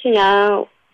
去年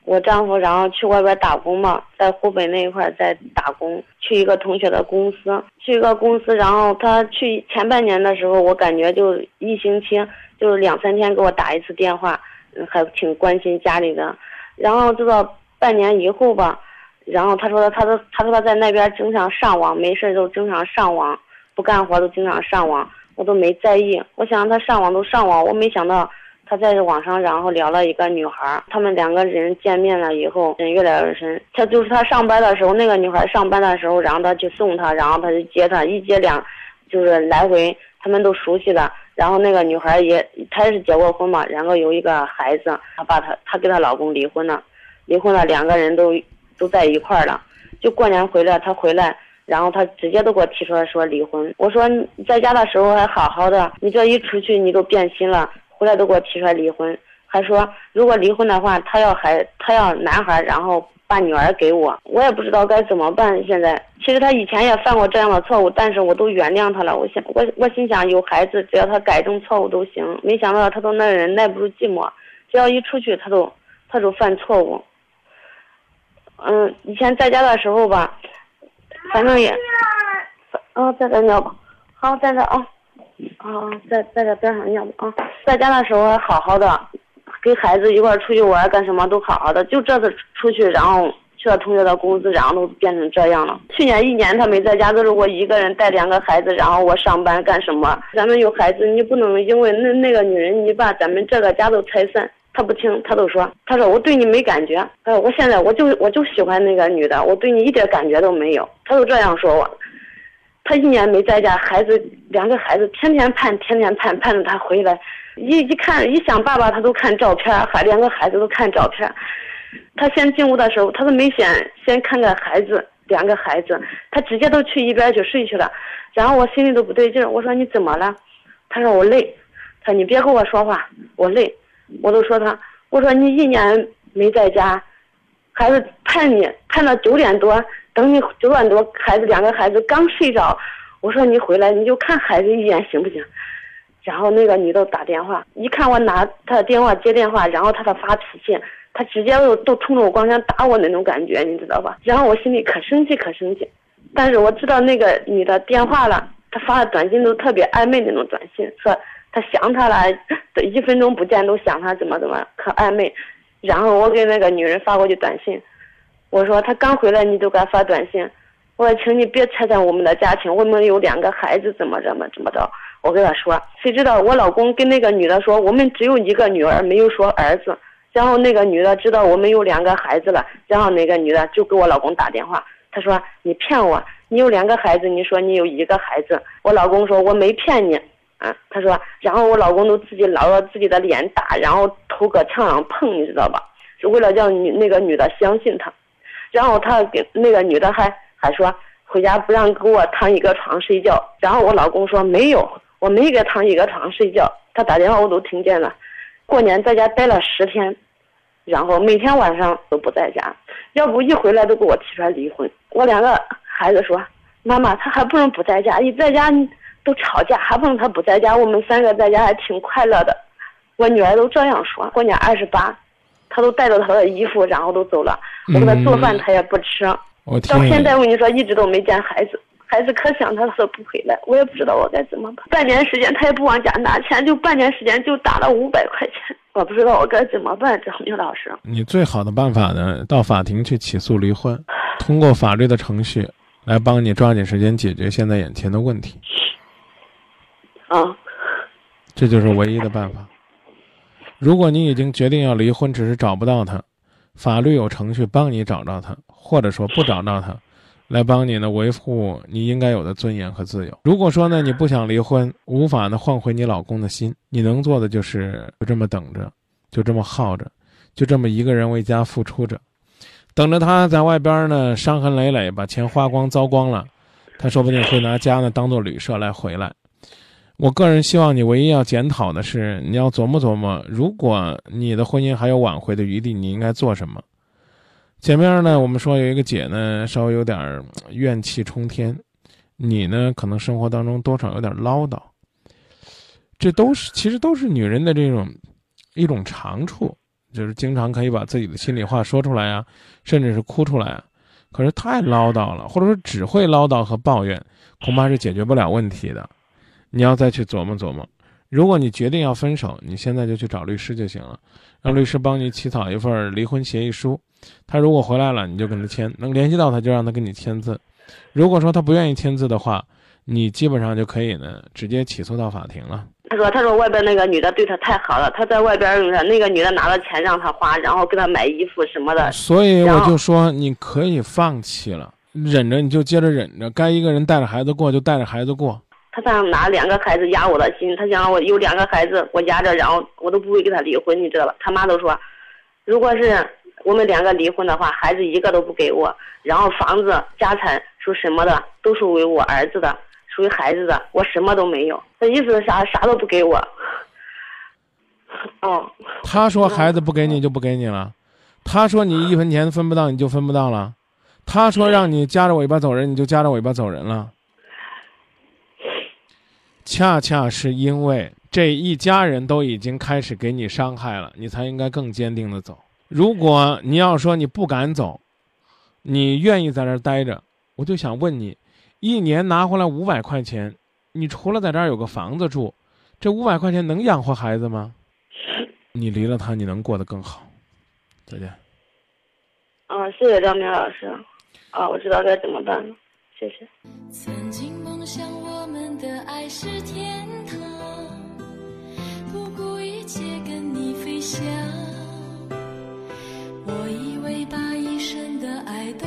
我丈夫然后去外边打工嘛，在湖北那一块在打工，去一个同学的公司，去一个公司，然后他去前半年的时候，我感觉就一星期就是两三天给我打一次电话，还挺关心家里的。然后直到半年以后吧，然后他说他都他说他在那边经常上网，没事就经常上网，不干活都经常上网，我都没在意。我想他上网都上网，我没想到。他在网上，然后聊了一个女孩，他们两个人见面了以后，人越来越深。他就是他上班的时候，那个女孩上班的时候，然后他去送她，然后他就接她，一接两，就是来回，他们都熟悉了。然后那个女孩也，她也是结过婚嘛，然后有一个孩子，她把她，她跟她老公离婚了，离婚了，两个人都都在一块儿了。就过年回来，她回来，然后她直接都给我提出来说离婚。我说在家的时候还好好的，你这一出去你都变心了。回来都给我提出来离婚，还说如果离婚的话，他要孩，他要男孩，然后把女儿给我。我也不知道该怎么办。现在其实他以前也犯过这样的错误，但是我都原谅他了。我想，我我心想有孩子，只要他改正错误都行。没想到他都那人耐不住寂寞，只要一出去，他都他就犯错误。嗯，以前在家的时候吧，反正也，嗯，在这尿吧，好，在这啊。啊，在在这边上尿啊，在家的时候还好好的，跟孩子一块出去玩干什么都好好的，就这次出去，然后去了同学的公司，然后都变成这样了。去年一年他没在家，都是我一个人带两个孩子，然后我上班干什么？咱们有孩子，你不能因为那那个女人，你把咱们这个家都拆散。他不听，他都说，他说我对你没感觉。哎，我现在我就我就喜欢那个女的，我对你一点感觉都没有。他都这样说我。他一年没在家，孩子两个孩子天天盼，天天盼，盼着他回来。一一看一想爸爸，他都看照片，还两个孩子都看照片。他先进屋的时候，他都没先先看看孩子，两个孩子，他直接都去一边去睡去了。然后我心里都不对劲，我说你怎么了？他说我累。他说你别跟我说话，我累。我都说他，我说你一年没在家，孩子盼你盼到九点多。等你九点多，孩子两个孩子刚睡着，我说你回来你就看孩子一眼行不行？然后那个女的打电话，一看我拿她的电话接电话，然后她的发脾气，她直接都都冲着我光想打我那种感觉，你知道吧？然后我心里可生气可生气，但是我知道那个女的电话了，她发的短信都特别暧昧那种短信，说她想他了，一分钟不见都想他怎么怎么可暧昧，然后我给那个女人发过去短信。我说他刚回来，你就给他发短信。我说，请你别拆散我们的家庭，我们有两个孩子，怎么怎么怎么着？我跟他说，谁知道我老公跟那个女的说，我们只有一个女儿，没有说儿子。然后那个女的知道我们有两个孩子了，然后那个女的就给我老公打电话，她说你骗我，你有两个孩子，你说你有一个孩子。我老公说我没骗你，啊，他说，然后我老公都自己老着自己的脸打，然后头搁墙上碰，你知道吧？是为了让女那个女的相信他。然后他给那个女的还还说回家不让跟我躺一个床睡觉。然后我老公说没有，我没给躺一个床睡觉。他打电话我都听见了。过年在家待了十天，然后每天晚上都不在家，要不一回来都给我提出来离婚。我两个孩子说妈妈他还不能不在家，一在家都吵架，还不能他不在家。我们三个在家还挺快乐的。我女儿都这样说。过年二十八。他都带着他的衣服，然后都走了。我给他做饭，他也不吃。到现在我跟你说，一直都没见孩子。孩子可想他，说不回来。我也不知道我该怎么办。半年时间，他也不往家拿钱，就半年时间就打了五百块钱。我不知道我该怎么办，张明老师。你最好的办法呢，到法庭去起诉离婚，通过法律的程序来帮你抓紧时间解决现在眼前的问题。啊，这就是唯一的办法。如果你已经决定要离婚，只是找不到他，法律有程序帮你找到他，或者说不找到他，来帮你呢维护你应该有的尊严和自由。如果说呢你不想离婚，无法呢换回你老公的心，你能做的就是就这么等着，就这么耗着，就这么一个人为家付出着，等着他在外边呢伤痕累累，把钱花光糟光了，他说不定会拿家呢当做旅社来回来。我个人希望你唯一要检讨的是，你要琢磨琢磨，如果你的婚姻还有挽回的余地，你应该做什么？前面呢，我们说有一个姐呢，稍微有点怨气冲天，你呢，可能生活当中多少有点唠叨，这都是其实都是女人的这种一种长处，就是经常可以把自己的心里话说出来啊，甚至是哭出来啊。可是太唠叨了，或者说只会唠叨和抱怨，恐怕是解决不了问题的。你要再去琢磨琢磨。如果你决定要分手，你现在就去找律师就行了，让律师帮你起草一份离婚协议书。他如果回来了，你就跟他签；能联系到他，就让他跟你签字。如果说他不愿意签字的话，你基本上就可以呢，直接起诉到法庭了。他说：“他说外边那个女的对他太好了，他在外边那个女的拿了钱让他花，然后给他买衣服什么的。所以我就说，你可以放弃了，忍着你就接着忍着，该一个人带着孩子过就带着孩子过。他想拿两个孩子压我的心，他想我有两个孩子我压着，然后我都不会跟他离婚，你知道吧？他妈都说，如果是我们两个离婚的话，孩子一个都不给我，然后房子、家产属什么的都属于我儿子的。”属于孩子的，我什么都没有。他意思是啥？啥都不给我。哦。他说孩子不给你就不给你了，他说你一分钱分不到你就分不到了，他说让你夹着尾巴走人你就夹着尾巴走人了。恰恰是因为这一家人都已经开始给你伤害了，你才应该更坚定的走。如果你要说你不敢走，你愿意在这儿待着，我就想问你。一年拿回来五百块钱，你除了在这儿有个房子住，这五百块钱能养活孩子吗？你离了他，你能过得更好。再见。啊，谢谢张明老师。啊，我知道该怎么办了。谢谢。曾经梦想我们的爱是天堂，不顾一切跟你飞翔。我以为把一生的爱都